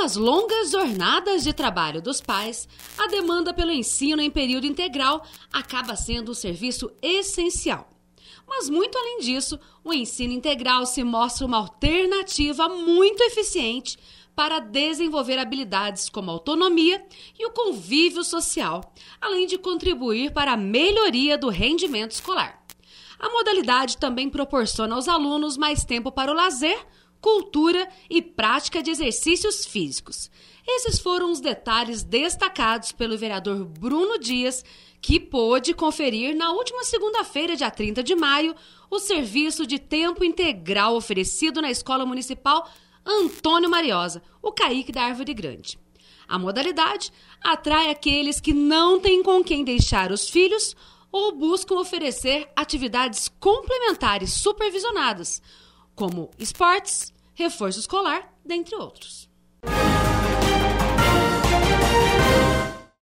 Com as longas jornadas de trabalho dos pais, a demanda pelo ensino em período integral acaba sendo um serviço essencial. Mas, muito além disso, o ensino integral se mostra uma alternativa muito eficiente para desenvolver habilidades como autonomia e o convívio social, além de contribuir para a melhoria do rendimento escolar. A modalidade também proporciona aos alunos mais tempo para o lazer, cultura e prática de exercícios físicos. Esses foram os detalhes destacados pelo vereador Bruno Dias, que pôde conferir na última segunda-feira, dia 30 de maio, o serviço de tempo integral oferecido na Escola Municipal Antônio Mariosa, o CAIC da Árvore Grande. A modalidade atrai aqueles que não têm com quem deixar os filhos ou buscam oferecer atividades complementares supervisionadas, como esportes, reforço escolar, dentre outros.